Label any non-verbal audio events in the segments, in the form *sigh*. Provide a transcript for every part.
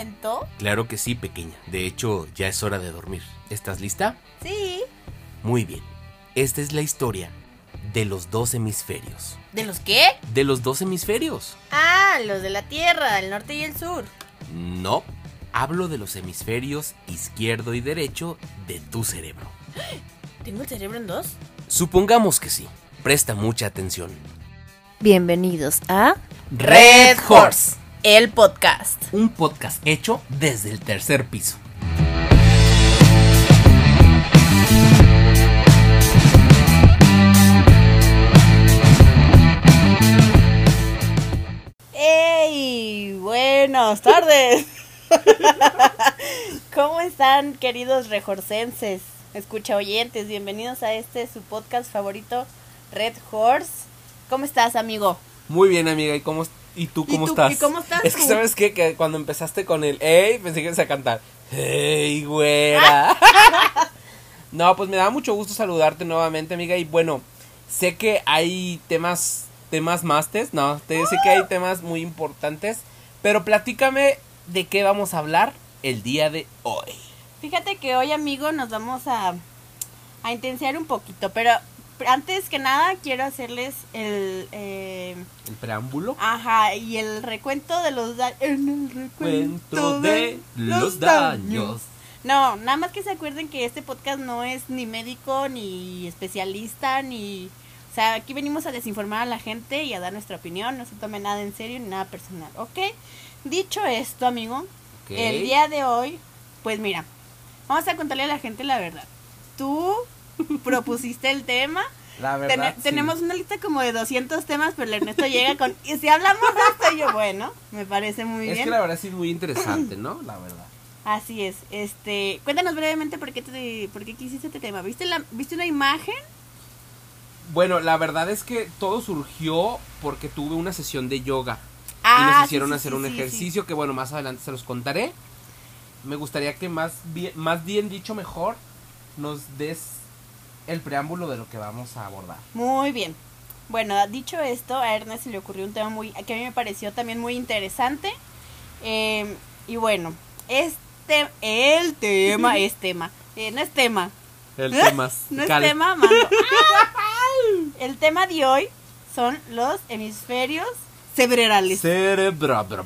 cuento? Claro que sí, pequeña. De hecho, ya es hora de dormir. ¿Estás lista? Sí. Muy bien. Esta es la historia de los dos hemisferios. ¿De los qué? De los dos hemisferios. Ah, los de la Tierra, el norte y el sur. No, hablo de los hemisferios izquierdo y derecho de tu cerebro. *gasps* ¿Tengo el cerebro en dos? Supongamos que sí. Presta mucha atención. Bienvenidos a Red Horse, el podcast. un podcast hecho desde el tercer piso. ¡Ey! Buenas tardes. *laughs* ¿Cómo están, queridos rejorcenses? Escucha oyentes, bienvenidos a este su podcast favorito, Red Horse. ¿Cómo estás, amigo? Muy bien, amiga. ¿Y cómo y tú ¿Y cómo tú- estás? y cómo estás Es que tú? sabes qué? que cuando empezaste con el hey, pensé que ibas a cantar. Hey, güera. *laughs* no, pues me da mucho gusto saludarte nuevamente, amiga. Y bueno, sé que hay temas temas mastes, no, te sé que hay temas muy importantes, pero platícame de qué vamos a hablar el día de hoy. Fíjate que hoy, amigo, nos vamos a, a intensiar un poquito, pero antes que nada quiero hacerles el... eh, El preámbulo. ajá, y el recuento de los daños. En el recuento Cuento de los daños. No, nada más que se acuerden que este podcast no es ni médico, ni especialista, ni... O sea, aquí venimos a desinformar a la gente y a dar nuestra opinión, no se tome nada en serio ni nada personal, ¿ok? Dicho esto, amigo, el día de hoy, pues mira, vamos a contarle a la gente la verdad. Tú *laughs* propusiste el tema. La verdad. sí. Tenemos una lista como de 200 temas, pero el Ernesto llega con... Y si hablamos de esto, yo, bueno, me parece muy Es bien. que la verdad sí es muy interesante, ¿no? La verdad. Así es. Este, cuéntanos brevemente por qué te, por qué quisiste este tema. ¿Viste la viste una imagen? Bueno, la verdad es que todo surgió porque tuve una sesión de yoga y Ah, nos sí, hicieron sí, hacer un ejercicio que bueno, más adelante se los contaré. Me gustaría que más bien, más bien dicho mejor nos des el preámbulo de lo que vamos a abordar. Muy bien. Bueno, dicho esto, a Ernest se le ocurrió un tema muy que a mí me pareció también muy interesante. Eh, y bueno, este el tema es tema. Eh, no es tema. El ¿Eh? *laughs* tema No es tema, mando. *laughs* *laughs* El tema de hoy son los hemisferios cerebrales. cerebrales.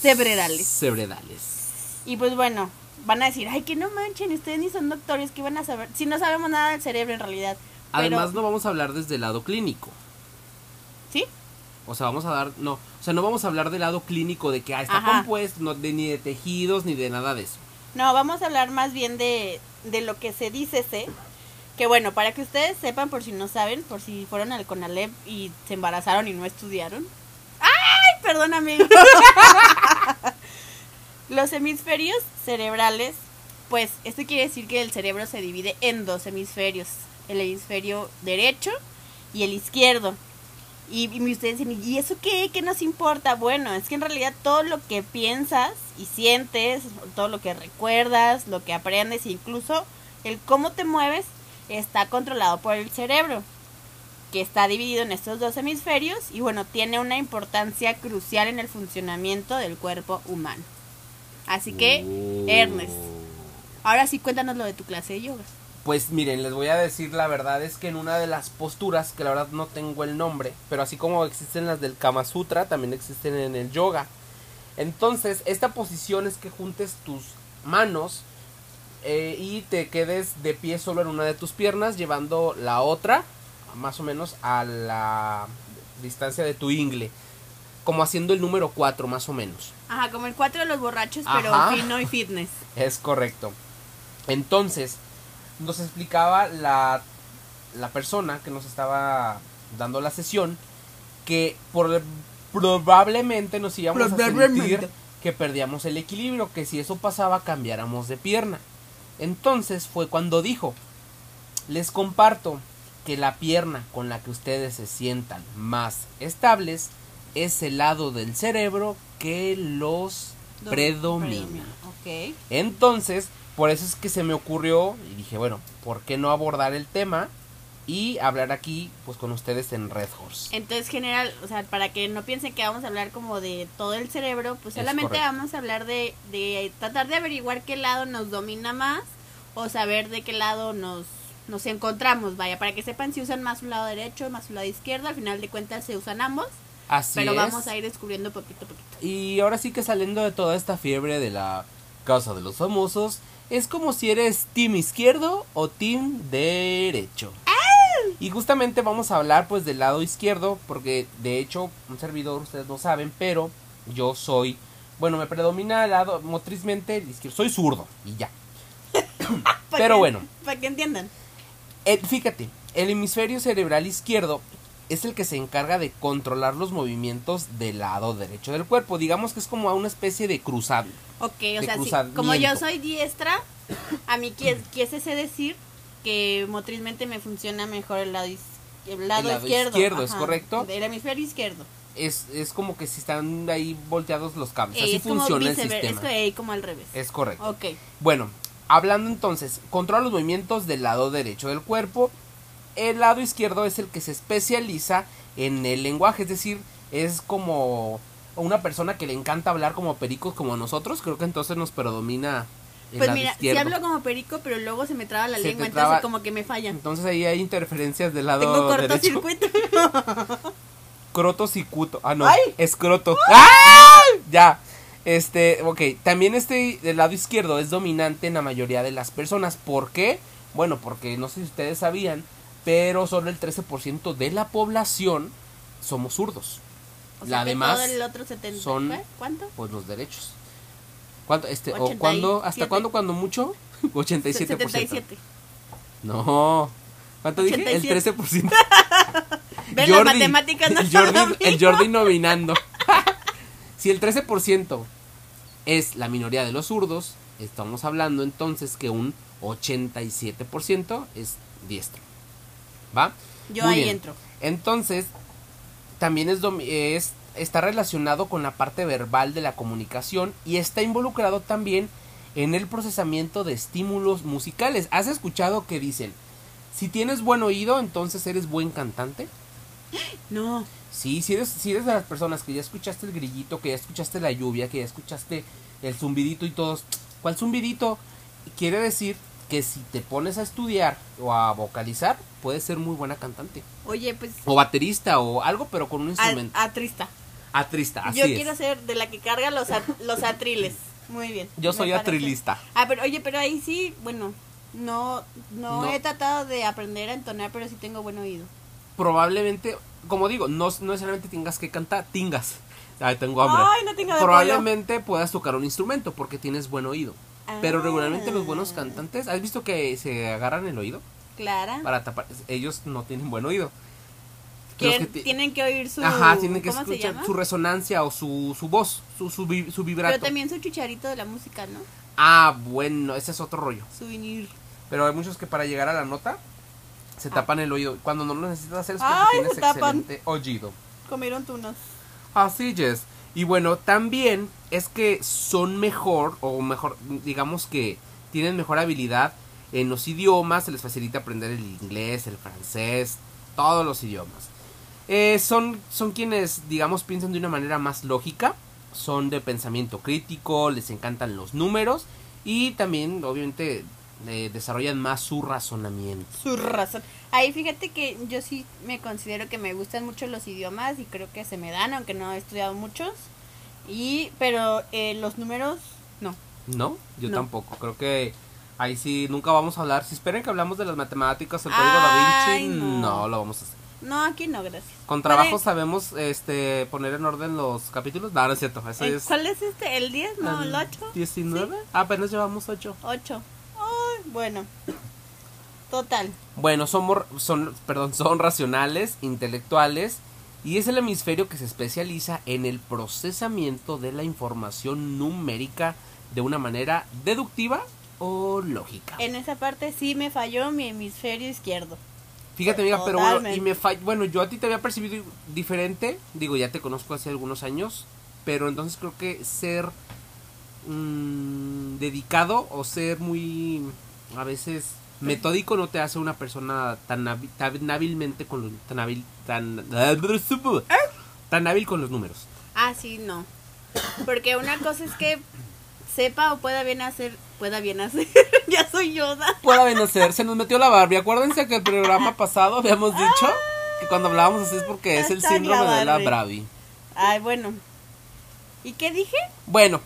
Cerebrales. Cerebrales. Y pues bueno, van a decir, ay, que no manchen, ustedes ni son doctores, que van a saber? Si no sabemos nada del cerebro en realidad. Pero- Además no vamos a hablar desde el lado clínico. ¿Sí? O sea, vamos a dar, no, o sea, no vamos a hablar del lado clínico de que ah, está Ajá. compuesto, no, de, ni de tejidos, ni de nada de eso. No, vamos a hablar más bien de, de lo que se dice, sé. Que bueno, para que ustedes sepan, por si no saben, por si fueron al CONALEP y se embarazaron y no estudiaron. ¡Ay! Perdón, amigo. *laughs* Los hemisferios cerebrales, pues esto quiere decir que el cerebro se divide en dos hemisferios. El hemisferio derecho y el izquierdo. Y, ustedes dicen, ¿y eso qué? ¿Qué nos importa? Bueno, es que en realidad todo lo que piensas y sientes, todo lo que recuerdas, lo que aprendes, incluso el cómo te mueves, está controlado por el cerebro, que está dividido en estos dos hemisferios y bueno, tiene una importancia crucial en el funcionamiento del cuerpo humano. Así que. Ernest, ahora sí cuéntanos lo de tu clase de yoga. Pues miren, les voy a decir la verdad es que en una de las posturas, que la verdad no tengo el nombre, pero así como existen las del Kama Sutra, también existen en el yoga. Entonces, esta posición es que juntes tus manos eh, y te quedes de pie solo en una de tus piernas, llevando la otra más o menos a la distancia de tu ingle, como haciendo el número 4 más o menos. Ajá, como el cuatro de los borrachos, pero Ajá. fino y fitness. Es correcto. Entonces, nos explicaba la, la persona que nos estaba dando la sesión que por, probablemente nos íbamos a sentir que perdíamos el equilibrio, que si eso pasaba cambiáramos de pierna. Entonces fue cuando dijo, les comparto que la pierna con la que ustedes se sientan más estables es el lado del cerebro que los Do- predomina. Ok. Entonces, por eso es que se me ocurrió y dije, bueno, ¿por qué no abordar el tema y hablar aquí pues con ustedes en Red Horse. Entonces, general, o sea, para que no piensen que vamos a hablar como de todo el cerebro, pues Es solamente vamos a hablar de, de tratar de averiguar qué lado nos domina más o saber de qué lado nos, nos encontramos, vaya, para que sepan si usan más un lado derecho, más un lado izquierdo, al final de cuentas se usan ambos, Así pero es. vamos a ir descubriendo poquito a poquito. Y ahora sí que saliendo de toda esta fiebre de la casa de los famosos, es como si eres team izquierdo o team derecho. Y justamente vamos a hablar pues del lado izquierdo, porque de hecho un servidor ustedes no saben, pero yo soy, bueno, me predomina el lado motrizmente el izquierdo, soy zurdo y ya. *coughs* Pero que- bueno. Para que entiendan. Eh, fíjate, el hemisferio cerebral izquierdo es el que se encarga de controlar los movimientos del lado derecho del cuerpo. Digamos que es como una especie de cruzado. Ok, o sea, sí, como yo soy diestra, a mí quisiese decir que motrizmente me funciona mejor el lado, iz- el lado, El lado izquierdo. izquierdo, ¿es correcto? El hemisferio izquierdo. Es, es como que si están ahí volteados los cables. Eh, Así es como funciona el sistema. Es, como al revés. Es correcto. Ok. Bueno, hablando entonces, controla los movimientos del lado derecho del cuerpo. El lado izquierdo es el que se especializa en el lenguaje, es decir, es como una persona que le encanta hablar como pericos como nosotros. Creo que entonces nos predomina el Pues lado mira, izquierdo. si hablo como perico, pero luego se me traba la Se lengua, traba- entonces como que me fallan. Entonces ahí hay interferencias del lado Tengo cortocircuito. *laughs* Crotocicuto. Ah, no. ¡Ay! Escroto. ¡Ah! Ya. Este, ok. También este del lado izquierdo es dominante en la mayoría de las personas. ¿Por qué? Bueno, porque no sé si ustedes sabían, pero solo el 13% de la población somos zurdos. O La sea, demás todo el otro 70, son-. ¿Cuánto? Pues los derechos. ¿Cuánto? Este, o 87. cuándo, ¿Hasta cuándo, cuando mucho? *laughs* 87%. 77. No. ¿Cuánto dije? 87. El 13%. *laughs* Ven, las matemáticas no el son Jordi, lo el. Jordi nominando. *laughs* si el 13% es la minoría de los zurdos, estamos hablando entonces que un 87% es diestro. ¿Va? Yo Muy ahí bien. entro. Entonces, también es, es está relacionado con la parte verbal de la comunicación y está involucrado también en el procesamiento de estímulos musicales. ¿Has escuchado que dicen, si tienes buen oído, entonces eres buen cantante? *gasps* No. Sí, si eres, si eres de las personas que ya escuchaste el grillito, que ya escuchaste la lluvia, que ya escuchaste el zumbidito y todos, ¿cuál zumbidito? Quiere decir que si te pones a estudiar o a vocalizar, puedes ser muy buena cantante. Oye, pues. O baterista o algo, pero con un instrumento. Atrista. Atrista, así Yo es. quiero ser de la que carga los, at- los atriles. Muy bien. Yo soy parece. atrilista. Ah, pero oye, pero ahí sí, bueno, no, no, No. he tratado de aprender a entonar, pero sí tengo buen oído. Probablemente, como digo, no, no necesariamente tengas que cantar, tingas. Ay, tengo hambre. Ay, no tengo Probablemente puedas tocar un instrumento porque tienes buen oído. Pero Ah. regularmente los buenos cantantes, ¿has visto que se agarran el oído Clara. para tapar? Ellos no tienen buen oído. que tienen que oír su. Ajá, tienen que ¿Cómo se escuchar su resonancia o su, su voz, su, su, su vibrato. Pero también su chicharito de la música, ¿no? Ah, bueno, ese es otro rollo. Su vinil. Pero hay muchos que para llegar a la nota se Ah. tapan el oído. Cuando no lo necesitas hacer es porque Ay, tienes excelente oído. Comieron tunas. Así es. Y bueno, también es que son mejor, o mejor, digamos que tienen mejor habilidad en los idiomas, se les facilita aprender el inglés, el francés, todos los idiomas. Eh, son, son quienes, digamos, piensan de una manera más lógica, son de pensamiento crítico, les encantan los números y también, obviamente, eh, desarrollan más su razonamiento. Su razón. Ahí fíjate que yo sí me considero que me gustan mucho los idiomas y creo que se me dan, aunque no he estudiado muchos. Y, pero eh, los números, no. ¿No? Yo No. tampoco. Creo que ahí sí nunca vamos a hablar. Si esperen que hablamos de las matemáticas, el código da Vinci, no. no. lo vamos a hacer. No, aquí no, gracias. Con ¿Cuál trabajo es? sabemos este poner en orden los capítulos. No, no es cierto. Eso ¿El- es ¿Cuál es este? ¿El 10? No, el 8. 19. Ah, apenas llevamos 8. 8. Bueno. Total. Bueno, somos, son, perdón, son racionales, intelectuales. Y es el hemisferio que se especializa en el procesamiento de la información numérica de una manera deductiva o lógica. En esa parte sí me falló mi hemisferio izquierdo. Fíjate, amiga, pero bueno, y me fa- bueno, yo a ti te había percibido diferente, digo, ya te conozco hace algunos años, pero entonces creo que ser mm, dedicado o ser muy, a veces, Metódico no te hace una persona tan, tan hábilmente con los tan hábil tan tan hábil con los números. Ah, sí, no. Porque una cosa es que sepa o pueda bien hacer, pueda bien hacer. *laughs* ya soy Yoda. Puede bien hacer, se nos metió la Barbie. Acuérdense que el programa pasado habíamos dicho que cuando hablábamos así es porque es el síndrome la de la. Barbie. Ay, bueno. ¿Y qué dije? Bueno,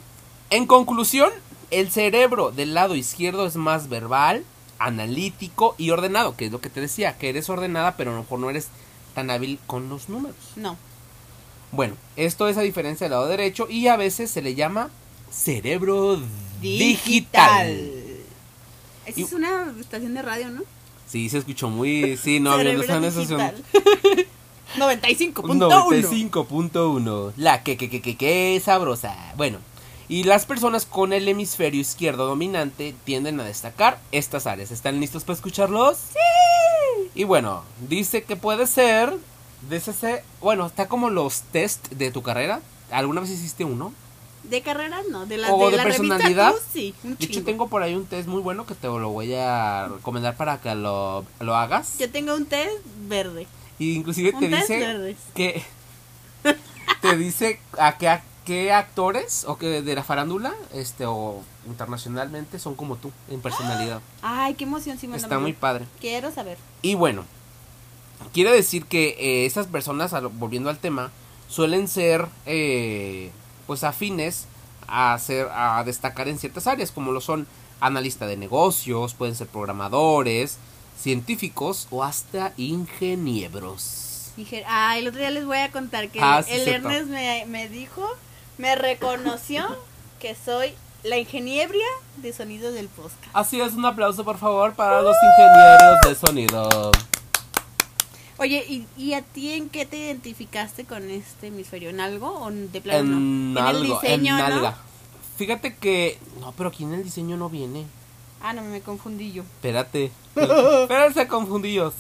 en conclusión, el cerebro del lado izquierdo es más verbal, analítico y ordenado, que es lo que te decía, que eres ordenada, pero a lo mejor no eres tan hábil con los números. No. Bueno, esto es a diferencia del lado derecho y a veces se le llama cerebro digital. Esa Y- es una estación de radio, ¿no? Sí, se escuchó muy... Sí, no, esa digital. estación. *laughs* 95.1. 95.1. La que, que, que, que, que sabrosa. Bueno, y las personas con el hemisferio izquierdo dominante tienden a destacar estas áreas. ¿Están listos para escucharlos? Sí. Y bueno, dice que puede ser. DCC. Bueno, está como los test de tu carrera. ¿Alguna vez hiciste uno? De carreras, no. De la, ¿O de la personalidad? Revista, Tú, sí, un De hecho, tengo por ahí un test muy bueno que te lo voy a recomendar para que lo, lo hagas. Yo tengo un test verde. Y inclusive Un te test dice verdes. que te dice a qué, qué actores o que de la farándula este o internacionalmente son como tú en personalidad. Ay, qué emoción, sí, Está muy padre. Quiero saber. Y bueno, quiere decir que eh, estas personas, volviendo al tema, suelen ser eh, pues afines a hacer a destacar en ciertas áreas como lo son analista de negocios, pueden ser programadores, científicos o hasta ingenieros. Dije, ah, el otro día les voy a contar que Ah, sí, el cierto. Ernest me, me dijo, me reconoció que soy la ingeniebria de sonido del podcast. Así es, un aplauso por favor para los ingenieros de sonido. Oye, ¿y, y a ti en qué te identificaste con este hemisferio? ¿En algo o de plano En no? algo, el diseño, en ¿no? Fíjate que... No, pero aquí en el diseño no viene. Ah, no, me confundí yo. Espérate. *laughs* Espérense confundillos.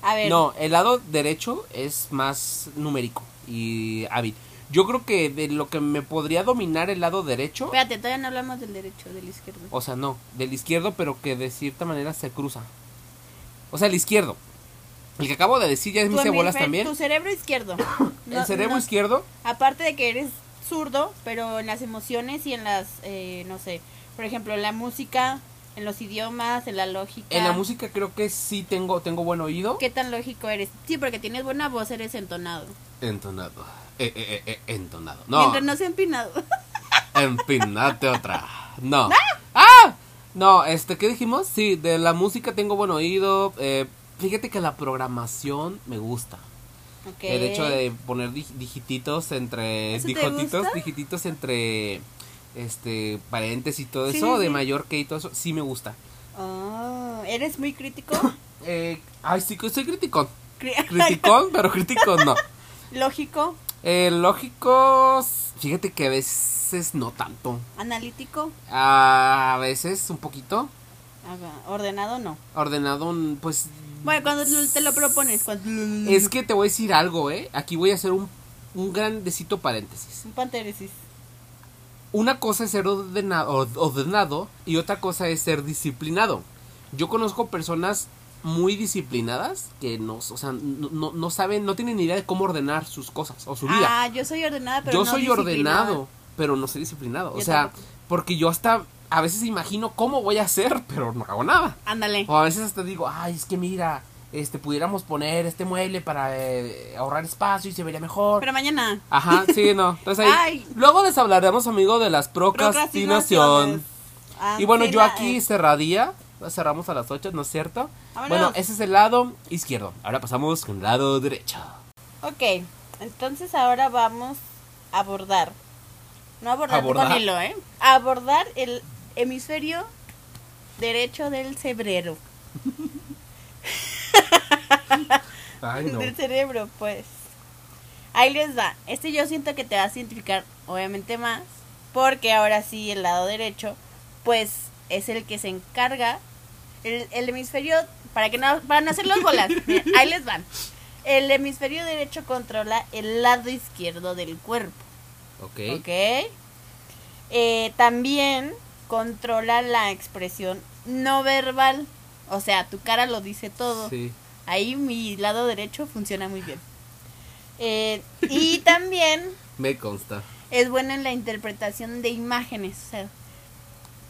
A ver, No, el lado derecho es más numérico y hábil. Yo creo que de lo que me podría dominar el lado derecho, espérate, todavía no hablamos del derecho, del izquierdo. o sea, no, del izquierdo, pero que de cierta manera se cruza. O sea, el izquierdo. El que acabo de decir ya es Tu mis cebolas también. Tu cerebro izquierdo. *coughs* el No, cerebro no, izquierdo, Aparte de que eres zurdo, pero en las emociones y en las, eh, no sé, por ejemplo, en la música, en los idiomas, en la lógica. en la música creo que sí tengo, tengo buen oído. ¿Qué tan lógico eres? Sí, porque tienes buena voz, eres entonado. Entonado. Eh, eh, eh, eh, entonado. No, Mientras no sea empinado. *laughs* empinate otra. No. ¡Ah! No, este, ¿qué dijimos? Sí, de la música tengo buen oído. Eh, fíjate que la programación me gusta. Ok. El hecho de poner dig- digititos entre. ¿Eso te Digititos, entre. Este, paréntesis y todo Sí, eso, sí, de mayor que y todo eso, sí me gusta. Oh, ¿Eres muy crítico? Eh, ay, sí, que soy criticón. Cri- *laughs* Criticón, pero criticón no. *laughs* Lógico, Eh, lógicos, fíjate que a veces no tanto. analítico, A veces un poquito. Ajá, ordenado no. Ordenado, pues. Bueno, cuando te lo propones, cuando... Es que te voy a decir algo, ¿eh? Aquí voy a hacer un, un grandecito paréntesis. Un panteresis. Una cosa es ser ordenado, ordenado y otra cosa es ser disciplinado. Yo conozco personas muy disciplinadas que no, o sea, no, no- saben, no tienen ni idea de cómo ordenar sus cosas o su vida. Ah, yo soy ordenada, pero yo no soy ordenado, pero no soy disciplinado. O sea, tampoco. porque yo hasta a veces imagino cómo voy a hacer, *laughs* pero no hago nada. Ándale. O a veces hasta digo, ay, es que mira, este, pudiéramos poner este mueble para eh, ahorrar espacio y se vería mejor. Pero mañana. Ajá, sí, *laughs* no. Entonces ahí, Ay. luego les hablaremos, amigo, de las procrastinación. Y bueno, yo aquí cerradía. Cerramos a las 8, ¿no es cierto? Vámonos. Bueno, ese es el lado izquierdo. Ahora pasamos con el lado derecho. Ok, entonces ahora vamos a abordar. No abordar, ¿Abordar? con hilo, ¿eh? Abordar el hemisferio derecho del cerebro. *laughs* Ay, Del cerebro, pues. Ahí les va. Este yo siento que te vas a identificar, obviamente, más. Porque ahora sí, el lado derecho, pues es el que se encarga. El, el hemisferio, para que no, para no hacer los bolas, mira, *laughs* ahí les van. El hemisferio derecho controla el lado izquierdo del cuerpo. Ok. ¿Ok? Eh, también controla la expresión no verbal. O sea, tu cara lo dice todo. Sí. Ahí mi lado derecho funciona muy bien. Eh, y *laughs* también Me consta. es bueno en la interpretación de imágenes. O sea,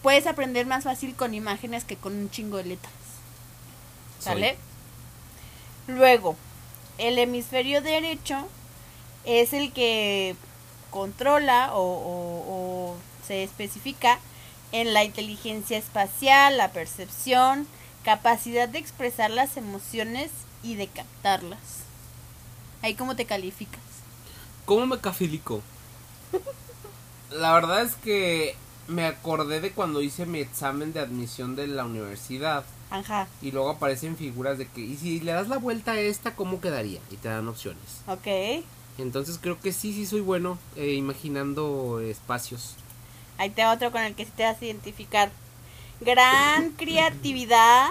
puedes aprender más fácil con imágenes que con un chingo de letras. ¿Sale? Luego, el hemisferio derecho es el que controla o, o- o se especifica en la inteligencia espacial, la percepción, capacidad de expresar las emociones y de captarlas. Ahí cómo te calificas. ¿Cómo me cafilico? La verdad es que me acordé de cuando hice mi examen de admisión de la universidad. Ajá, Y luego aparecen figuras de que, y si le das la vuelta a esta, ¿cómo quedaría? Y te dan opciones. ok. Entonces creo que sí, sí soy bueno eh, imaginando espacios. Ahí te otro con el que sí te vas a identificar. Gran *laughs* creatividad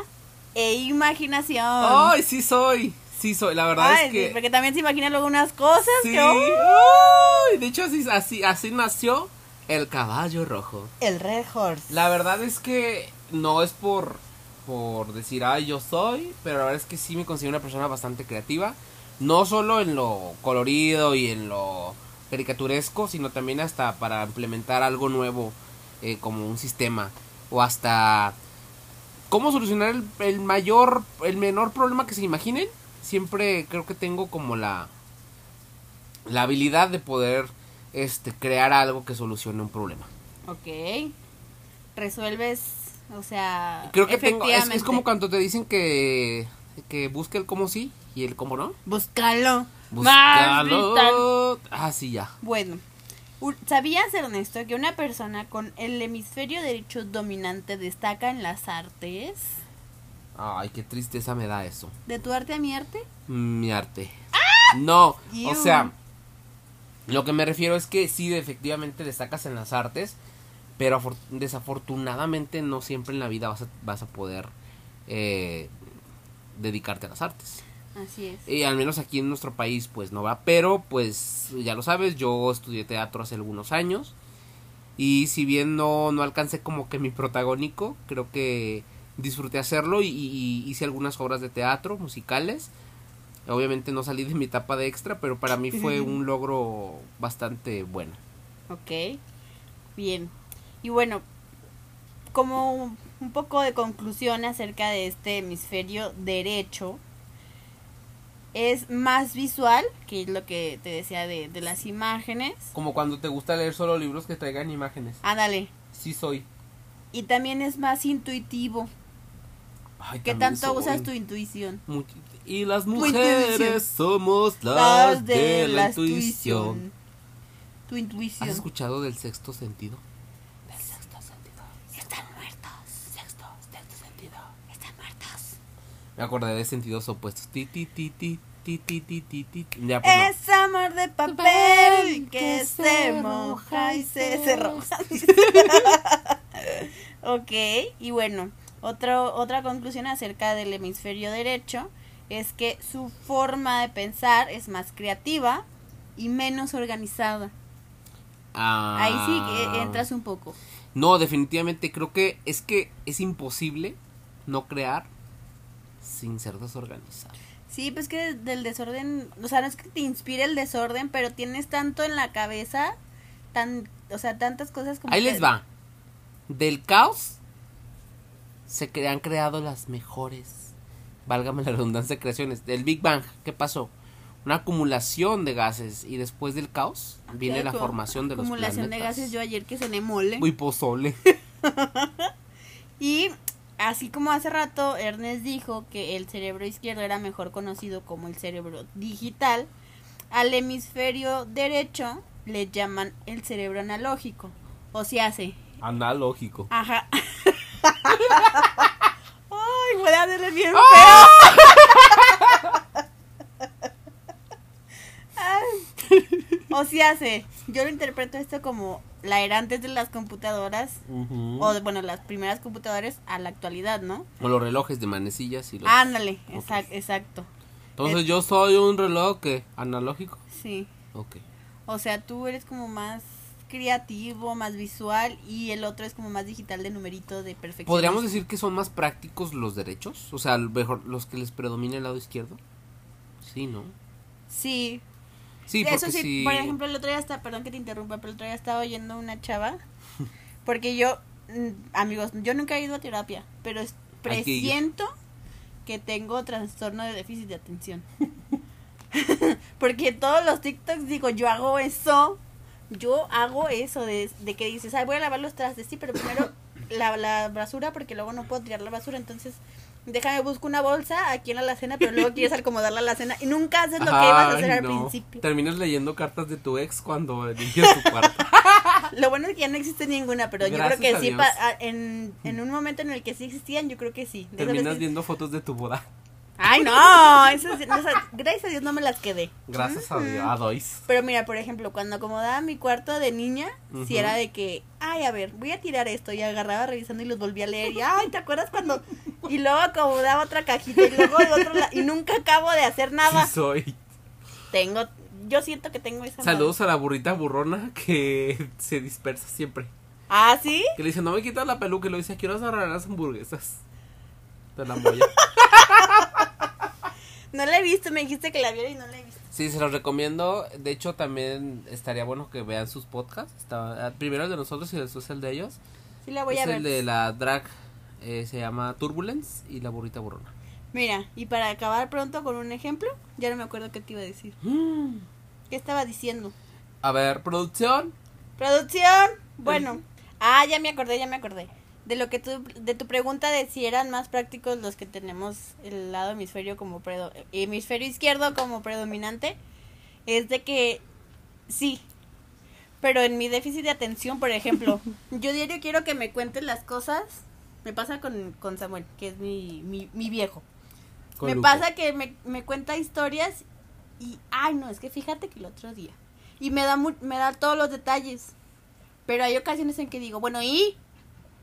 e imaginación. ¡Ay, sí soy! Sí soy, la verdad Ay, es que... sí, porque también se imaginan luego unas cosas Sí. que... ¡Ay! De hecho, así, así, así nació el caballo rojo. El Red Horse. La verdad es que no es por, por decir, ay, yo soy, pero la verdad es que sí me considero una persona bastante creativa. No solo en lo colorido y en lo caricaturesco, sino también hasta para implementar algo nuevo, eh, como un sistema, o hasta cómo solucionar el, el mayor, el menor problema que se imaginen. Siempre creo que tengo como la, la habilidad de poder este, crear algo que solucione un problema. Ok. Resuelves, o sea... Creo que tengo. Es, como cuando te dicen que. Que busque el cómo sí y el cómo no. Búscalo. Búscalo. Ah, sí, ya. Bueno, ¿sabías, Ernesto, que una persona con el hemisferio derecho dominante destaca en las artes? Ay, qué tristeza me da eso. ¿De tu arte a mi arte? Mi arte. No, o sea. Lo que me refiero es que sí, efectivamente destacas en las artes. Pero afor- desafortunadamente no siempre en la vida vas a, vas a poder eh, dedicarte a las artes. Así es. Y al menos aquí en nuestro país, pues no va. Pero, pues, ya lo sabes, yo estudié teatro hace algunos años. Y si bien no, no alcancé como que mi protagónico, creo que disfruté hacerlo y hice algunas obras de teatro, musicales. Obviamente no salí de mi etapa de extra, pero para mí fue un logro bastante bueno. Ok. Bien. Y bueno, como un poco de conclusión acerca de este hemisferio derecho, es más visual, que es lo que te decía de, de las imágenes. Como cuando te gusta leer solo libros que traigan imágenes. Ándale. Sí soy. Y también es más intuitivo. Ay, ¿Qué tanto usas tu intuición? Y las mujeres somos las, las de, de, la, la intuición. intuición. Tu intuición. ¿Has escuchado del sexto sentido? Del sexto sentido. Están muertos. Sexto, sexto sentido. Están muertos. Me acordé de sentidos opuestos. Ti, ti, ti, ti. Ti, ti, ti, ti, ti. Ya, pues, es no. amor de papel, que, que se, moja y se, se roja. *laughs* ok, y bueno, otro, otra conclusión acerca del hemisferio derecho es que su forma de pensar es más creativa y menos organizada. Ah. Ahí sí que entras un poco. No, definitivamente creo que es que es imposible no crear sin ser desorganizado. Sí, pues que del desorden, o sea, no es que te inspire el desorden, pero tienes tanto en la cabeza, tan, o sea, tantas cosas como... Ahí que- les va. Del caos se cre- han creado las mejores, válgame la redundancia, creaciones. Del Big Bang, ¿qué pasó? Una acumulación de gases y después del caos viene la formación de los Acumulación de planetas. gases, yo ayer que cené mole. Uy, pozole. *laughs* Y así como hace rato Ernest dijo que el cerebro izquierdo era mejor conocido como el cerebro digital, al hemisferio derecho le llaman el cerebro analógico. O se hace. Analógico. Ajá. *laughs* Ay, voy a hacerle bien ¡Ah! feo. O se hace. Yo lo interpreto esto como la era antes de las computadoras o de, bueno, las primeras computadoras a la actualidad, ¿no? O los relojes de manecillas y los... Ándale, exacto. Entonces yo soy un reloj que analógico. Sí. Ok. O sea, tú eres como más creativo, más visual y el otro es como más digital de numerito de perfección. ¿Podríamos decir que son más prácticos los derechos? O sea, mejor los que les predomina el lado izquierdo. Sí, ¿no? Sí. Sí, Eso sí, por ejemplo, el otro día está, perdón que te interrumpa, pero el otro día estaba oyendo una chava *laughs* porque yo mm, amigos, yo nunca he ido a terapia, pero presiento que tengo trastorno de déficit de atención. *laughs* Porque todos los TikToks digo, yo hago eso, yo hago eso, de, de que dices, ay, voy a lavar los trastes, sí, pero primero *coughs* la, la basura porque luego no puedo tirar la basura, entonces déjame busco una bolsa aquí en la alacena, pero luego quieres *laughs* acomodarla a la cena y nunca haces lo que ibas a hacer Ay, al no. principio. Terminas leyendo cartas de tu ex cuando limpias tu cuarto. *laughs* Lo bueno es que ya no existe ninguna, pero yo creo que sí, pa- en, en un momento en el que sí existían, yo creo que sí. De Terminas veces- viendo fotos de tu boda. Ay, no, esas- esas- gracias a Dios no me las quedé. Gracias a Dios. A Dois. Pero mira, por ejemplo, cuando acomodaba mi cuarto de niña, si era de que, ay, a ver, voy a tirar esto, y agarraba revisando y los volví a leer, y ay, ¿te acuerdas cuando? Y luego acomodaba otra cajita, y luego de otro lado, y nunca acabo de hacer nada. Sí soy. Tengo, yo siento que tengo esa Saludos a la burrita burrona que *laughs* se dispersa siempre. Ah, ¿sí? Que le dice, no me quitas la peluca. Y lo dice, quiero agarrar las hamburguesas. De la molla. *laughs* No la he visto, me dijiste que la viera y no la he visto. Sí, se los recomiendo. De hecho, también estaría bueno que vean sus podcasts. Está, ah, primero el de nosotros y después el de ellos. Sí la voy es a ver. el de la drag. eh, se llama Turbulence y la burrita burrona. Mira, y para acabar pronto con un ejemplo, ya no me acuerdo qué te iba a decir. ¿Qué estaba diciendo? A ver, producción. Producción. Bueno. Ah, ya me acordé, ya me acordé. De lo que tú, de tu pregunta de si eran más prácticos los que tenemos el lado hemisferio como predo, hemisferio izquierdo como predominante, es de que sí. Pero en mi déficit de atención, por ejemplo, *laughs* yo diario quiero que me cuenten las cosas. Me pasa con, con Samuel, que es mi, mi, mi viejo. Con me pasa que me, me cuenta historias y, ay, no, es que fíjate que el otro día. Y me da, mu- me da todos los detalles. Pero hay ocasiones en que digo, bueno, ¿y?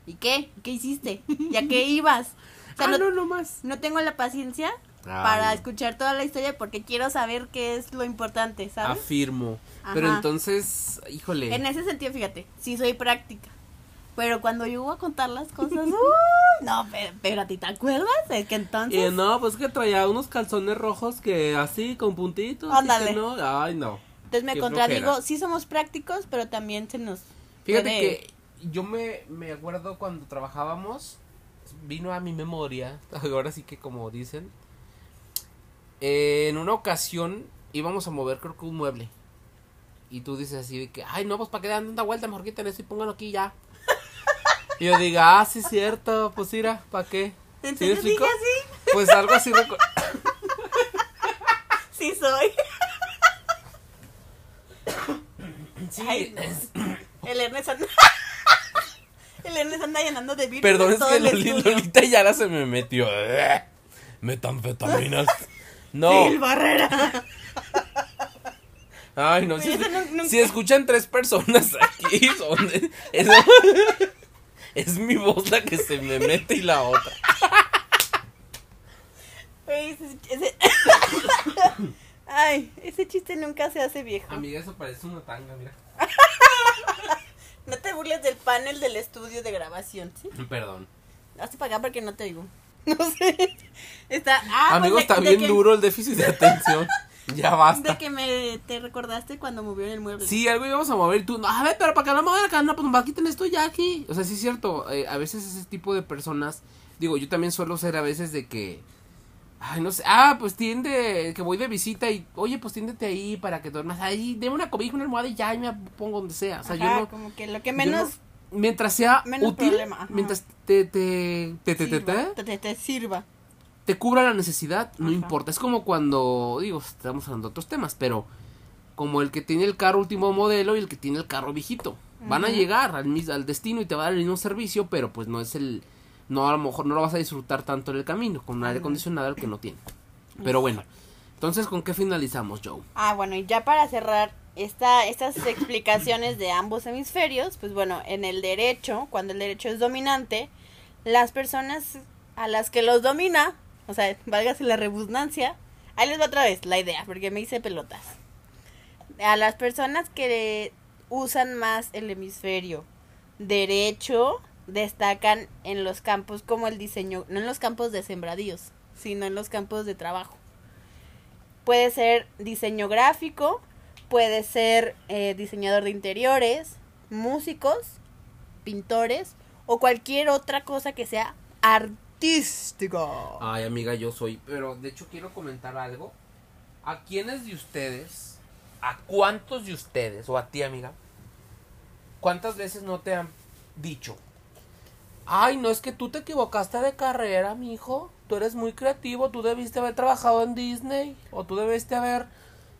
¿Y qué? ¿Qué hiciste? *laughs* ¿Y a qué ibas? O sea, ah, no, no, no más. no tengo la paciencia Ay. para escuchar toda la historia porque quiero saber qué es lo importante, ¿sabes? Afirmo. Pero entonces, híjole. En ese sentido, fíjate, sí soy práctica. Pero cuando yo voy a contar las cosas, *laughs* uy, no, pero, pero a ti te acuerdas, es que entonces... Y no, pues que traía unos calzones rojos que así, con puntitos. Ándale. no. Ay, no. Entonces me Qué contradigo, flojera. sí somos prácticos, pero también se nos... Fíjate puede- que yo me, me acuerdo cuando trabajábamos, vino a mi memoria, *laughs* ahora sí que como dicen, eh, en una ocasión íbamos a mover creo que un mueble. Y tú dices así de que, ay no, pues para que dan una vuelta, mejor quiten eso y pónganlo aquí ya. y yo diga, ah, sí cierto, pues mira, ¿para qué? ¿En ¿Sí me serio dije explico? así? Pues algo así *laughs* Sí soy. Sí, Ay, El Ernest. *laughs* El Ernest anda llenando de virus Perdón, es que el Loli-. Lolita Yara se me metió. Eh, Metanfetaminas. *laughs* No. Barrera. Ay, no. Si, no- nunca- si escuchan tres personas aquí, *laughs* son, es, *laughs* es mi voz la que se me mete y la otra. Güey, ese, ese- *coughs* Ay, ese chiste nunca se hace viejo. Amiga, eso parece una tanga, mira. No te burles del panel del estudio de grabación, ¿sí? Perdón. Hazte para acá porque no te digo. *laughs* No sé. Está. Ah, Amigo, pues de- está de bien que- duro el déficit de atención. *laughs* Ya basta. De que me te recordaste cuando movieron el mueble. Sí, algo íbamos a mover y tú, no, a ver, pero para que no muevan acá, no, pues nomás quiten esto ya aquí. O sea, sí es cierto, eh, a veces ese tipo de personas, digo, yo también suelo ser a veces de que, ay, no sé, ah, pues tiende, que voy de visita y, oye, pues tiéndete ahí para que duermas ahí, deme una cobija, una almohada y ya, y me pongo donde sea. O sea, Ajá, yo no, como que lo que menos no- mientras sea menos útil, problema, mientras te, te, te, te, te, sirva, te- te, te- sirva. te cubra la necesidad, no Ajá. importa. Es como cuando, digo, estamos hablando de otros temas, pero como el que tiene el carro último modelo y el que tiene el carro viejito. Van a llegar al, mis- al destino y te va a dar el mismo servicio, pero pues no es el... No, a lo mejor no lo vas a disfrutar tanto en el camino, con un aire acondicionado el que no tiene. Pero bueno, entonces, ¿con qué finalizamos, Joe? Ah, bueno, y ya para cerrar esta, estas *coughs* explicaciones de ambos hemisferios, pues bueno, en el derecho, cuando el derecho es dominante, las personas a las que los domina, o sea, válgase la redundancia, ahí les va otra vez la idea, porque me hice pelotas. A las personas que usan más el hemisferio derecho destacan en los campos como el diseño, no en los campos de sembradíos, sino en los campos de trabajo. Puede ser diseño gráfico, puede ser eh, diseñador de interiores, músicos, pintores o cualquier otra cosa que sea artística. Ay, amiga, yo soy. Pero de hecho quiero comentar algo. ¿A quiénes de ustedes, a cuántos de ustedes, o a ti, amiga, cuántas veces no te han dicho? Ay, no es que tú te equivocaste de carrera, mi hijo. Tú eres muy creativo, tú debiste haber trabajado en Disney. O tú debiste haber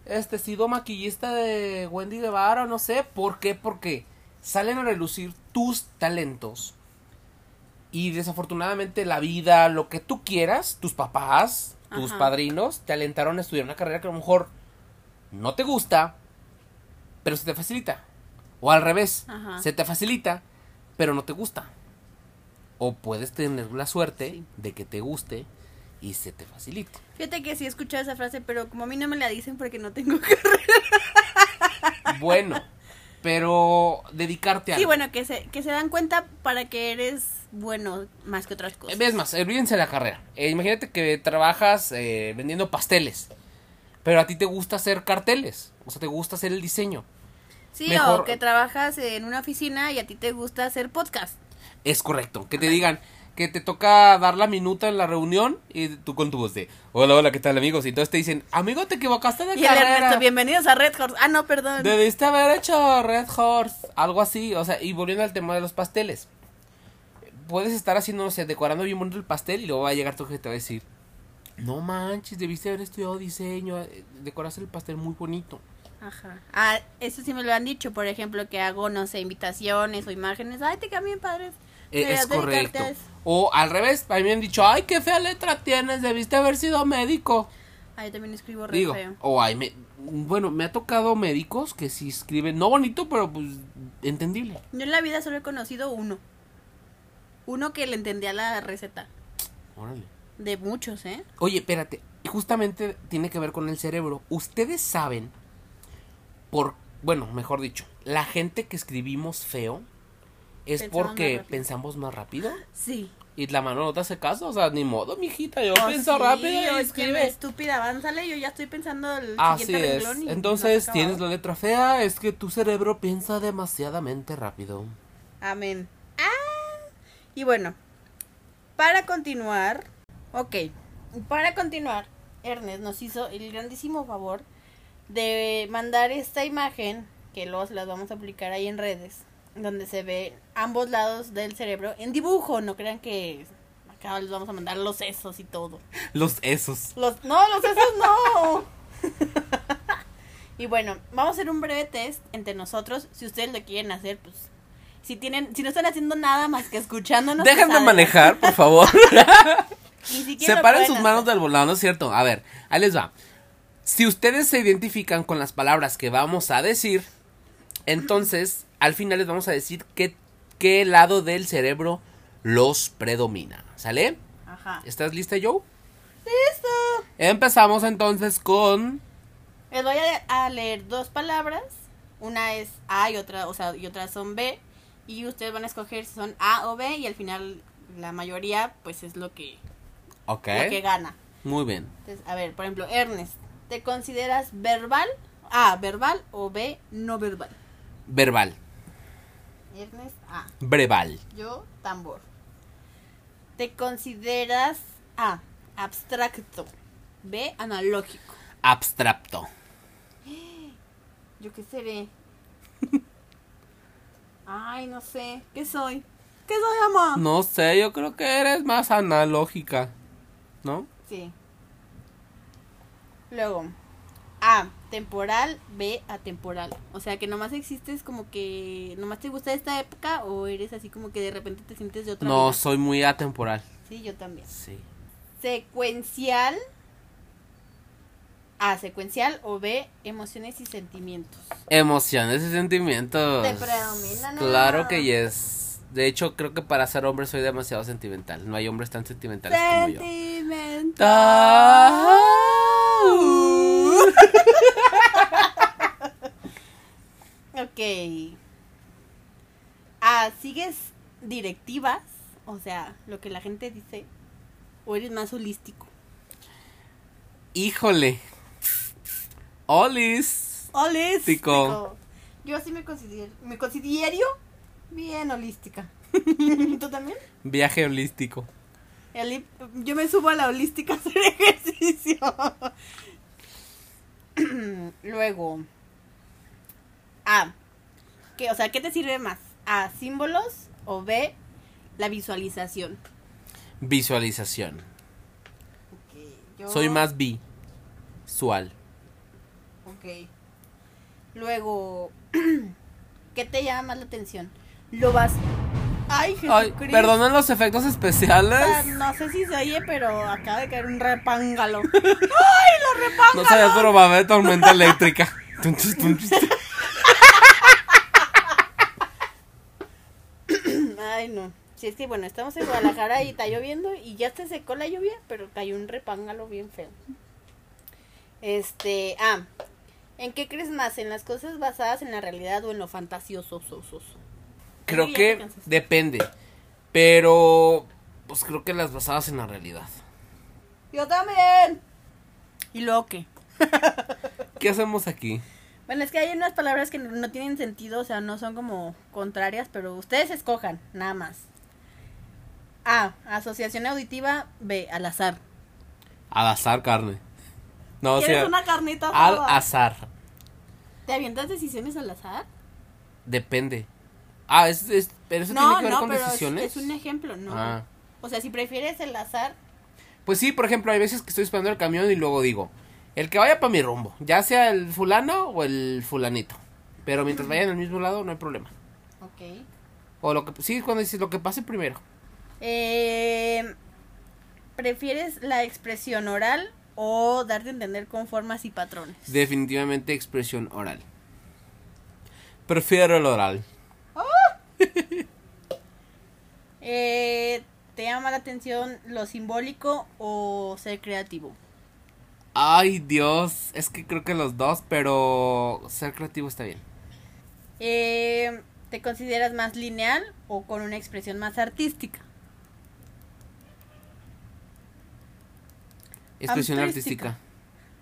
este, sido maquillista de Wendy Guevara, o no sé. ¿Por qué? Porque salen a relucir tus talentos. Y desafortunadamente la vida, lo que tú quieras, tus papás, tus Ajá. padrinos, te alentaron a estudiar una carrera que a lo mejor no te gusta, pero se te facilita. O al revés, Ajá. se te facilita, pero no te gusta. O puedes tener la suerte Sí. de que te guste y se te facilite. Fíjate que sí he escuchado esa frase, pero como a mí no me la dicen porque no tengo *laughs* carrera. Bueno, pero dedicarte a Sí, algo. bueno, que se, que se dan cuenta para que eres bueno más que otras cosas. Es más, olvídense de la carrera. Eh, imagínate que trabajas eh, vendiendo pasteles, pero a ti te gusta hacer carteles, o sea, te gusta hacer el diseño. Sí, mejor- o que trabajas en una oficina y a ti te gusta hacer podcast. Es correcto. Que te digan que te toca dar la minuta en la reunión y tú con tu voz de hola, hola, ¿qué tal amigos? Y entonces te dicen, amigo, te equivocaste de Y carrera. Ernesto, bienvenidos a Red Horse. Ah, no, perdón. Debiste haber hecho Red Horse, algo así, o sea, y volviendo al tema de los pasteles. Puedes estar haciendo, no sé, decorando bien bonito el pastel y luego va a llegar tu jefe y te va a decir, no manches, debiste haber estudiado diseño, eh, decoraste el pastel muy bonito. Ajá. Ah, eso sí me lo han dicho, por ejemplo, que hago, no sé, invitaciones o imágenes. Ay, te cambian padres. Eh, Deberías es correcto. O al revés, a mí me han dicho, ay, qué fea letra tienes, debiste haber sido médico. Ah, yo también escribo re Digo, feo. o hay, me, bueno, me ha tocado médicos que sí escriben, no bonito, pero pues entendible. Yo en la vida solo he conocido uno. Uno que le entendía la receta. Órale. De muchos, ¿eh? Oye, espérate, justamente tiene que ver con el cerebro. Ustedes saben, por, bueno, mejor dicho, la gente que escribimos feo es Pensamos porque más pensamos más rápido. Sí. Y la mano no te hace caso, o sea, ni modo, mijita, yo Oh, pienso sí, rápido y escribe. estúpida, avánzale, yo ya estoy pensando el Así siguiente es. renglón y Entonces, tienes la letra fea, es que tu cerebro piensa demasiadamente rápido. Amén. Ah, y bueno, para continuar, ok, para continuar, Ernest nos hizo el grandísimo favor de mandar esta imagen, que se las vamos a aplicar ahí en redes, donde se ve ambos lados del cerebro en dibujo, no crean que acá les vamos a mandar los sesos y todo. Los esos. Los, no, los sesos no. *laughs* y bueno, vamos a hacer un breve test entre nosotros. Si ustedes lo quieren hacer, pues. Si tienen, si no están haciendo nada más que escuchándonos. Pues, de adelante. manejar, por favor. *laughs* *laughs* Separen sus manos del volado, ¿no es cierto? A ver, ahí les va. Si ustedes se identifican con las palabras que vamos a decir, entonces al final les vamos a decir qué, qué lado del cerebro los predomina. ¿Sale? Ajá. ¿Estás lista, Joe? Listo. Empezamos entonces con. Les voy a, a leer dos palabras. Una es A y otra, o sea, y otras son B. Y ustedes van a escoger si son A o B. Y al final, la mayoría, pues es lo que, Ok. lo que gana. Muy bien. Entonces, a ver, por ejemplo, Ernest, ¿te consideras verbal? A, verbal o B, no verbal. Verbal. Ernest, A. Breval. Yo, tambor. ¿Te consideras A, abstracto? B, analógico. Abstracto. *gasps* ¿Yo qué seré? *laughs* Ay, no sé. ¿Qué soy? ¿Qué soy, mamá? No sé, yo creo que eres más analógica. ¿No? Sí. Luego, A, temporal, B, atemporal. O sea, que nomás existes como que nomás te gusta esta época o eres así como que de repente te sientes de otra No, vida? soy muy atemporal. Sí, yo también. Sí. Secuencial. A, secuencial o B, emociones y sentimientos. Emociones y sentimientos. Te predominan. Claro que yes. De hecho, creo que para ser hombre soy demasiado sentimental. No hay hombres tan sentimentales como yo. Sentimental. Ok. *laughs* Ok. Ah, ¿sigues directivas? O sea, lo que la gente dice. ¿O eres más holístico? Híjole. Olis. Holístico. Yo sí me considero, me considero bien holística. *laughs* ¿Tú también? Viaje holístico. El- yo me subo a la holística a hacer *laughs* ejercicio. *clears throat* Luego. A. ¿qué, o sea, ¿qué te sirve más? A. Símbolos. O B. La visualización. Visualización. Yo- Soy más visual. Ok. Luego. *clears throat* ¿Qué te llama más la atención? Lo vas. Ay, Ay, perdonen los efectos Ah, especiales. No sé si se oye, pero acaba de caer un repángalo. *laughs* No sabía, pero va a haber tormenta eléctrica. *coughs* Ay, no. Sí, es que bueno, estamos en Guadalajara y está lloviendo y ya se secó la lluvia, pero cayó un repángalo bien feo. Este, ah, ¿en qué crees más? ¿En las cosas basadas en la realidad o en lo fantasioso? so, so, so? Creo que depende. Pero, pues creo que las basadas en la realidad. Yo también. ¿Y luego qué? ¿Qué hacemos aquí? Bueno, es que hay unas palabras que no, tienen sentido, o sea, no son como contrarias, pero ustedes escojan, nada más. A, asociación auditiva, B, al azar. Al azar carne. No, o ¿Quieres sea, una carnita al azar. ¿Te avientas decisiones al azar? Depende. Ah, es, es- pero eso no, tiene que ver no, con pero es- decisiones. Es, un ejemplo, ¿no? Ah. O sea, si prefieres el azar, Pues sí, por ejemplo, hay veces que estoy esperando el camión y luego digo, el que vaya para mi rumbo, ya sea el fulano o el fulanito. Pero mientras vayan al mismo lado, no hay problema. ok. O lo que sí, cuando dices lo que pase primero. Eh, ¿Prefieres la expresión oral o darte a entender con formas y patrones? Definitivamente expresión oral. Prefiero el oral. Eh, ¿Te llama la atención lo simbólico o ser creativo? Ay, Dios, es que creo que los dos, pero ser creativo está bien. Eh, ¿Te consideras más lineal o con una expresión más artística? Expresión Artística.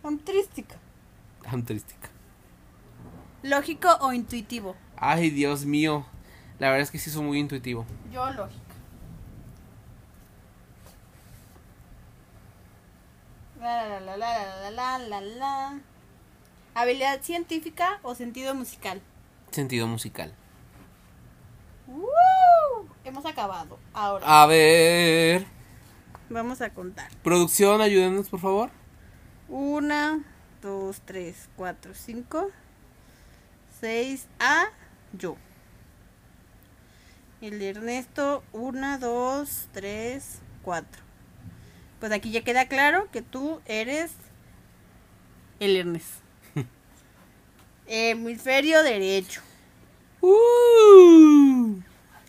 artística. Artística. Artística. ¿Lógico o intuitivo? Ay, Dios mío. La verdad es que sí soy muy intuitivo. Yo lógica. La, la, la, ¿Habilidad científica o sentido musical? Sentido musical. Hemos acabado. Ahora. A ver. Vamos a contar. Producción, ayúdenos, por favor. Una, dos, tres, cuatro, cinco, seis. A, yo. El de Ernesto, una, dos, tres, cuatro. Pues aquí ya queda claro que tú eres el Ernesto. *laughs* Hemisferio derecho. Uh.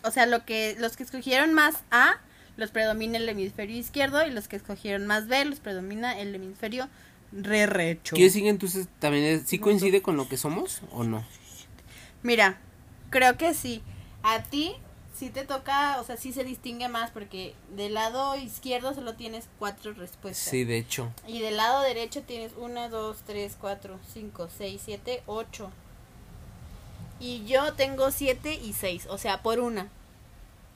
O sea, lo que los que escogieron más A los predomina el hemisferio izquierdo y los que escogieron más B los predomina el hemisferio rerecho. ¿Quiere decir que entonces también es- sí coincide con lo que somos o no? Mira, creo que sí. A ti sí te toca, o sea, sí se distingue más porque del lado izquierdo solo tienes cuatro respuestas. Sí, de hecho. Y del lado derecho tienes una, dos, tres, cuatro, cinco, seis, siete, ocho. Y yo tengo siete y seis, o sea, por una.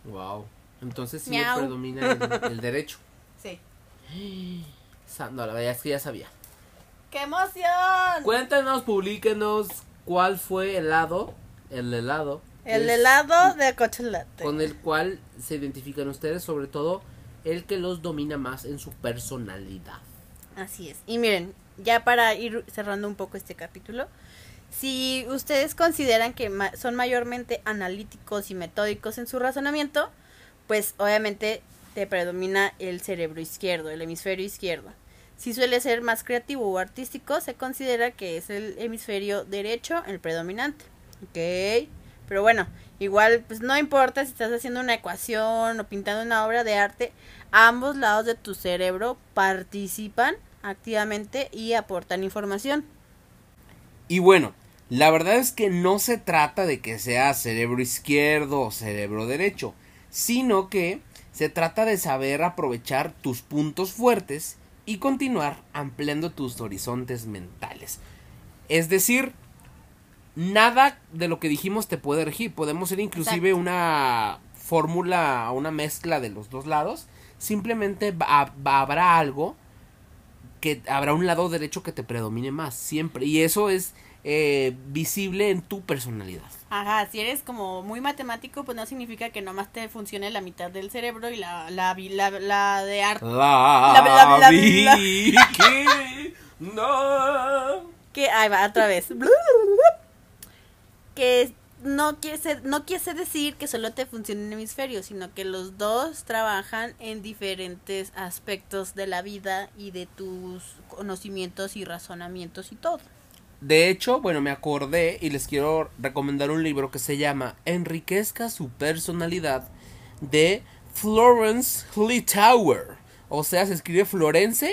Wow. Entonces sí Miau. predomina el, el derecho. *laughs* Sí. No, la verdad es que ya sabía. ¡Qué emoción! Cuéntanos, publíquenos cuál fue el helado, el helado. El helado de chocolate. Con el cual se identifican ustedes, sobre todo el que los domina más en su personalidad. Así es. Y miren, ya para ir cerrando un poco este capítulo, si ustedes consideran que ma- son mayormente analíticos y metódicos en su razonamiento, pues obviamente te predomina el cerebro izquierdo, el hemisferio izquierdo. Si suele ser más creativo o artístico, se considera que es el hemisferio derecho el predominante. ¿Ok? Pero bueno, igual pues no importa si estás haciendo una ecuación o pintando una obra de arte, ambos lados de tu cerebro participan activamente y aportan información. Y bueno, La verdad es que no se trata de que sea cerebro izquierdo o cerebro derecho, sino que se trata de saber aprovechar tus puntos fuertes y continuar ampliando tus horizontes mentales. Es decir, nada de lo que dijimos te puede regir. Podemos ser inclusive Exacto. una fórmula, una mezcla de los dos lados. Simplemente habrá algo que habrá un lado derecho que te predomine más, siempre. Y eso es eh, visible en tu personalidad. Ajá, si eres como muy matemático, pues no significa que nomás te funcione la mitad del cerebro y la, la, vi- la, la de arte. La, La- la- que no. *laughs* Que, ahí va, otra vez. *laughs* Que no quiere, ser- no decir que solo te funcione un hemisferio, sino que los dos trabajan en diferentes aspectos de la vida y de tus conocimientos y razonamientos y todo. De hecho, bueno, me acordé y les quiero recomendar un libro que se llama Enriquezca su personalidad de Florence Littauer. O sea, se escribe Florence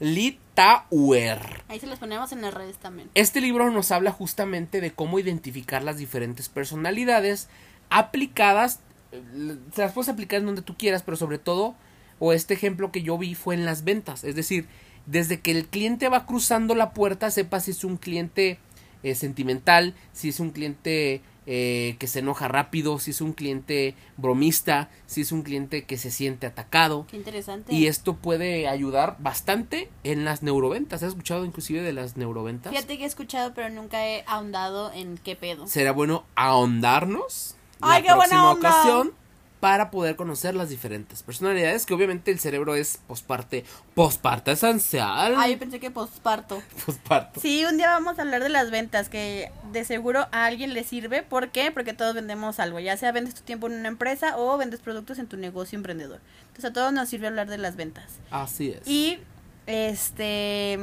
Littauer. Ahí se los ponemos en las redes también. Este libro nos habla justamente de cómo identificar las diferentes personalidades aplicadas, eh, se las puedes aplicar en donde tú quieras, pero sobre todo, o este ejemplo que yo vi fue en las ventas, es decir, desde que el cliente va cruzando la puerta, sepa si es un cliente eh, sentimental, si es un cliente eh, que se enoja rápido, si es un cliente bromista, si es un cliente que se siente atacado. Qué interesante. Y esto puede ayudar bastante en las neuroventas. ¿Has escuchado inclusive de las neuroventas? Fíjate que he escuchado, pero nunca he ahondado en qué pedo. Será bueno ahondarnos ¡Ay, la qué buena próxima onda! ocasión para poder conocer las diferentes personalidades que obviamente el cerebro es posparte posparte esencial Ah, yo pensé que posparto. *laughs* posparto Sí, un día vamos a hablar de las ventas, que de seguro a alguien le sirve. ¿Por qué? Porque todos vendemos algo, ya sea vendes tu tiempo en una empresa o vendes productos en tu negocio emprendedor. Entonces a todos nos sirve hablar de las ventas. así es Y, este,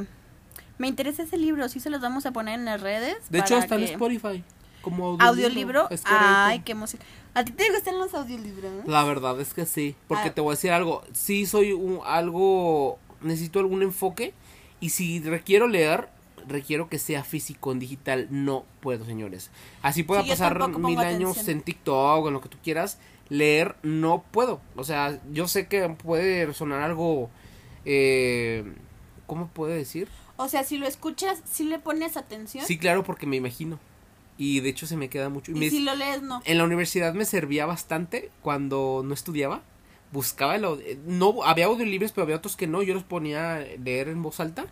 me interesa ese libro, sí se los vamos a poner en las redes. de hecho está en Spotify como Audiolibro. Es correcto. Ay, qué emoción. ¿A ti te gustan los audiolibros? La verdad es que sí, porque Ah. te voy a decir algo, sí soy un, algo, necesito algún enfoque y si requiero leer, requiero que sea físico, en digital, no puedo, señores. Así pueda Sí, pasar mil años atención. en TikTok o en lo que tú quieras, leer no puedo. O sea, yo sé que puede sonar algo, eh, ¿cómo puedo decir? O sea, si lo escuchas, si le pones atención. Sí, claro, porque me imagino. Y de hecho se me queda mucho. Y y me- si lo lees, no. en la universidad me servía bastante cuando no estudiaba. Buscaba el audio- no había audiolibros, pero había otros que no. Yo los ponía a leer en voz alta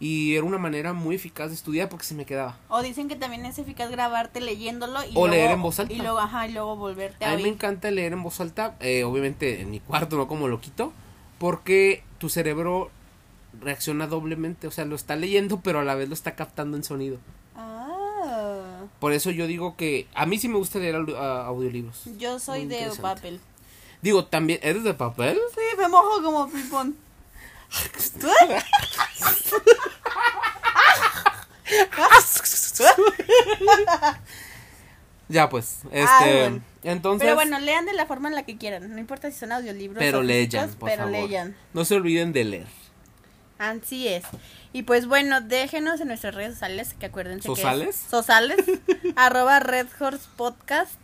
y era una manera muy eficaz de estudiar porque se me quedaba. O dicen que también es eficaz grabarte leyéndolo y O luego, leer en voz alta. Y luego, ajá, y luego volverte a, A mí me encanta leer en voz alta, eh, obviamente en mi cuarto, no como lo quito, porque tu cerebro reacciona doblemente, o sea, lo está leyendo, pero a la vez lo está captando en sonido. Por eso yo digo que a mí sí me gusta leer audiolibros. yo soy de papel. Digo, también, ¿eres de papel? Sí, me mojo como pipón. *laughs* Ya pues, este, Ah, bueno. entonces, Pero bueno, lean de la forma en la que quieran. No importa si son audiolibros pero o leyan, por pero favor. leyan. No se olviden de leer. Así es. Y pues bueno, déjenos en nuestras redes sociales, que acuérdense ¿Sosales? que es Sosales, *laughs* arroba Red Horse Podcast,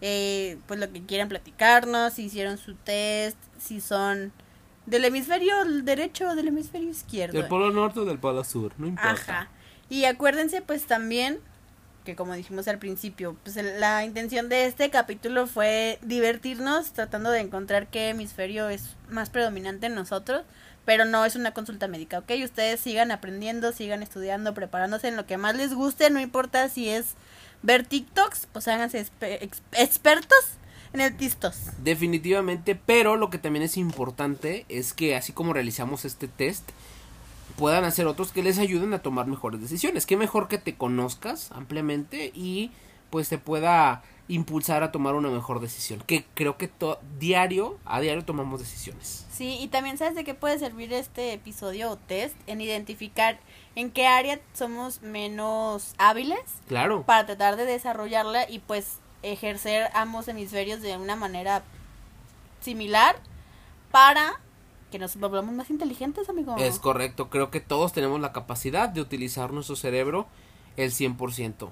eh, pues lo que quieran platicarnos, si hicieron su test, si son del hemisferio derecho o del hemisferio izquierdo. Del polo norte o del polo sur, no importa. Ajá. Y acuérdense pues también que como dijimos al principio, pues la intención de este capítulo fue divertirnos tratando de encontrar qué hemisferio es más predominante en nosotros, pero no es una consulta médica, ¿ok? Ustedes sigan aprendiendo, sigan estudiando, preparándose en lo que más les guste, no importa si es ver TikToks, pues háganse expertos en el tistos. Definitivamente, pero lo que también es importante es que así como realizamos este test, puedan hacer otros que les ayuden a tomar mejores decisiones. Qué mejor que te conozcas ampliamente y pues te pueda impulsar a tomar una mejor decisión. Que creo que to- diario, a diario tomamos decisiones. Sí, y también sabes de qué puede servir este episodio o test en identificar en qué área somos menos hábiles Claro. para tratar de desarrollarla y pues ejercer ambos hemisferios de una manera similar para que nos volvamos más inteligentes, amigo. Es correcto, creo que todos tenemos la capacidad de utilizar nuestro cerebro el 100%.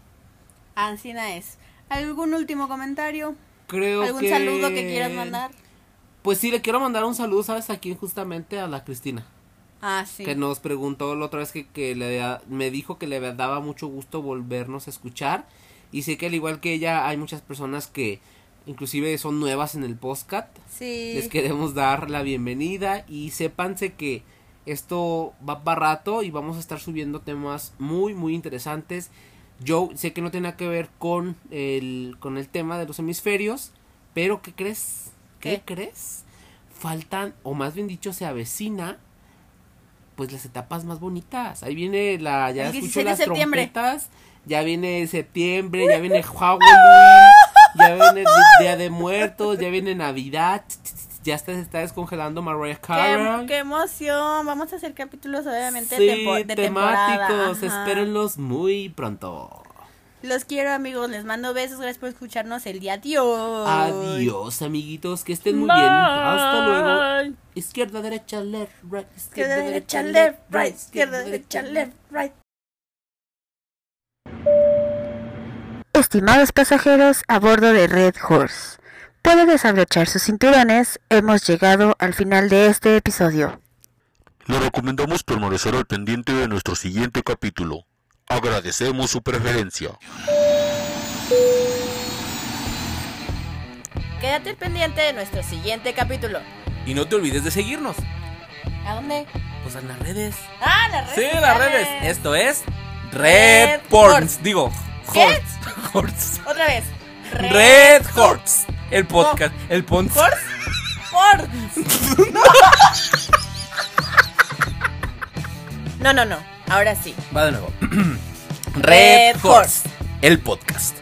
Ancina es. ¿Algún último comentario? Creo ¿Algún que... saludo que quieras mandar? Pues sí, le quiero mandar un saludo, ¿sabes? Aquí justamente a la Cristina. Ah, sí. Que nos preguntó la otra vez que, que le me dijo que le daba mucho gusto volvernos a escuchar. Y sé que al igual que ella hay muchas personas que inclusive son nuevas en el podcast. Sí. Les queremos dar la bienvenida y sépanse que esto va para rato y vamos a estar subiendo temas muy muy interesantes. Yo sé que no tiene nada que ver con el con el tema de los hemisferios, pero ¿qué crees? ¿Qué, ¿Qué? crees? Faltan o más bien dicho se avecina pues las etapas más bonitas. Ahí viene la ya El escucho 16 de las septiembre. trompetas, ya viene septiembre, ya viene Halloween, ya viene Día de Muertos, ya viene Navidad, ya está, se está descongelando Mariah Carey. qué emoción. Vamos a hacer capítulos obviamente Sí, de, tempo- de temáticos, espérenlos muy pronto. Los quiero amigos, les mando besos, gracias por escucharnos el día. Adiós. Adiós, amiguitos, que estén muy bien. Hasta luego. Izquierda, derecha, left, right. Izquierda, derecha, left, right. Izquierda, derecha, left, right. Estimados pasajeros a bordo de Red Horse, pueden desabrochar sus cinturones, hemos llegado al final de este episodio. Le recomendamos permanecer al pendiente de nuestro siguiente capítulo. Agradecemos su preferencia. Quédate pendiente de nuestro siguiente capítulo. Y no te olvides de seguirnos. ¿A dónde? Pues en las redes. Ah, las redes. Sí, las redes. Esto es Red Red Horse. Porns. Digo. *laughs* Horse. Otra vez. Red Horse. El podcast. El podcast. Horse. *laughs* No, no, no. Ahora sí. Va de nuevo. *clears throat* Red Red Horse. El podcast.